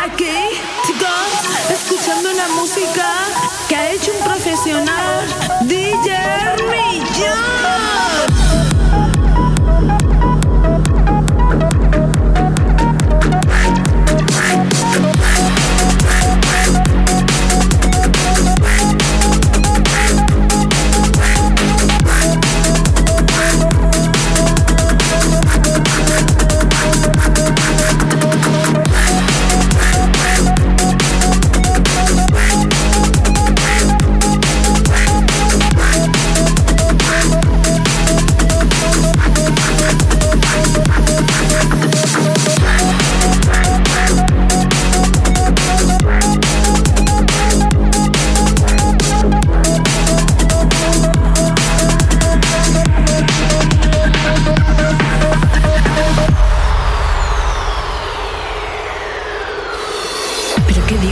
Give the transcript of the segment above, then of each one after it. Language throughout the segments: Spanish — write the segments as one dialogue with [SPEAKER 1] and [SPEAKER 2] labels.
[SPEAKER 1] Aquí, chicos, escuchando una música que ha hecho un profesional, DJ Millón.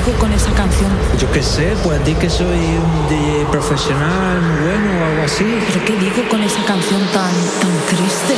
[SPEAKER 1] Digo con esa canción?
[SPEAKER 2] Yo qué sé, pues di que soy un DJ profesional muy bueno o algo así.
[SPEAKER 1] ¿Pero qué digo con esa canción tan, tan triste?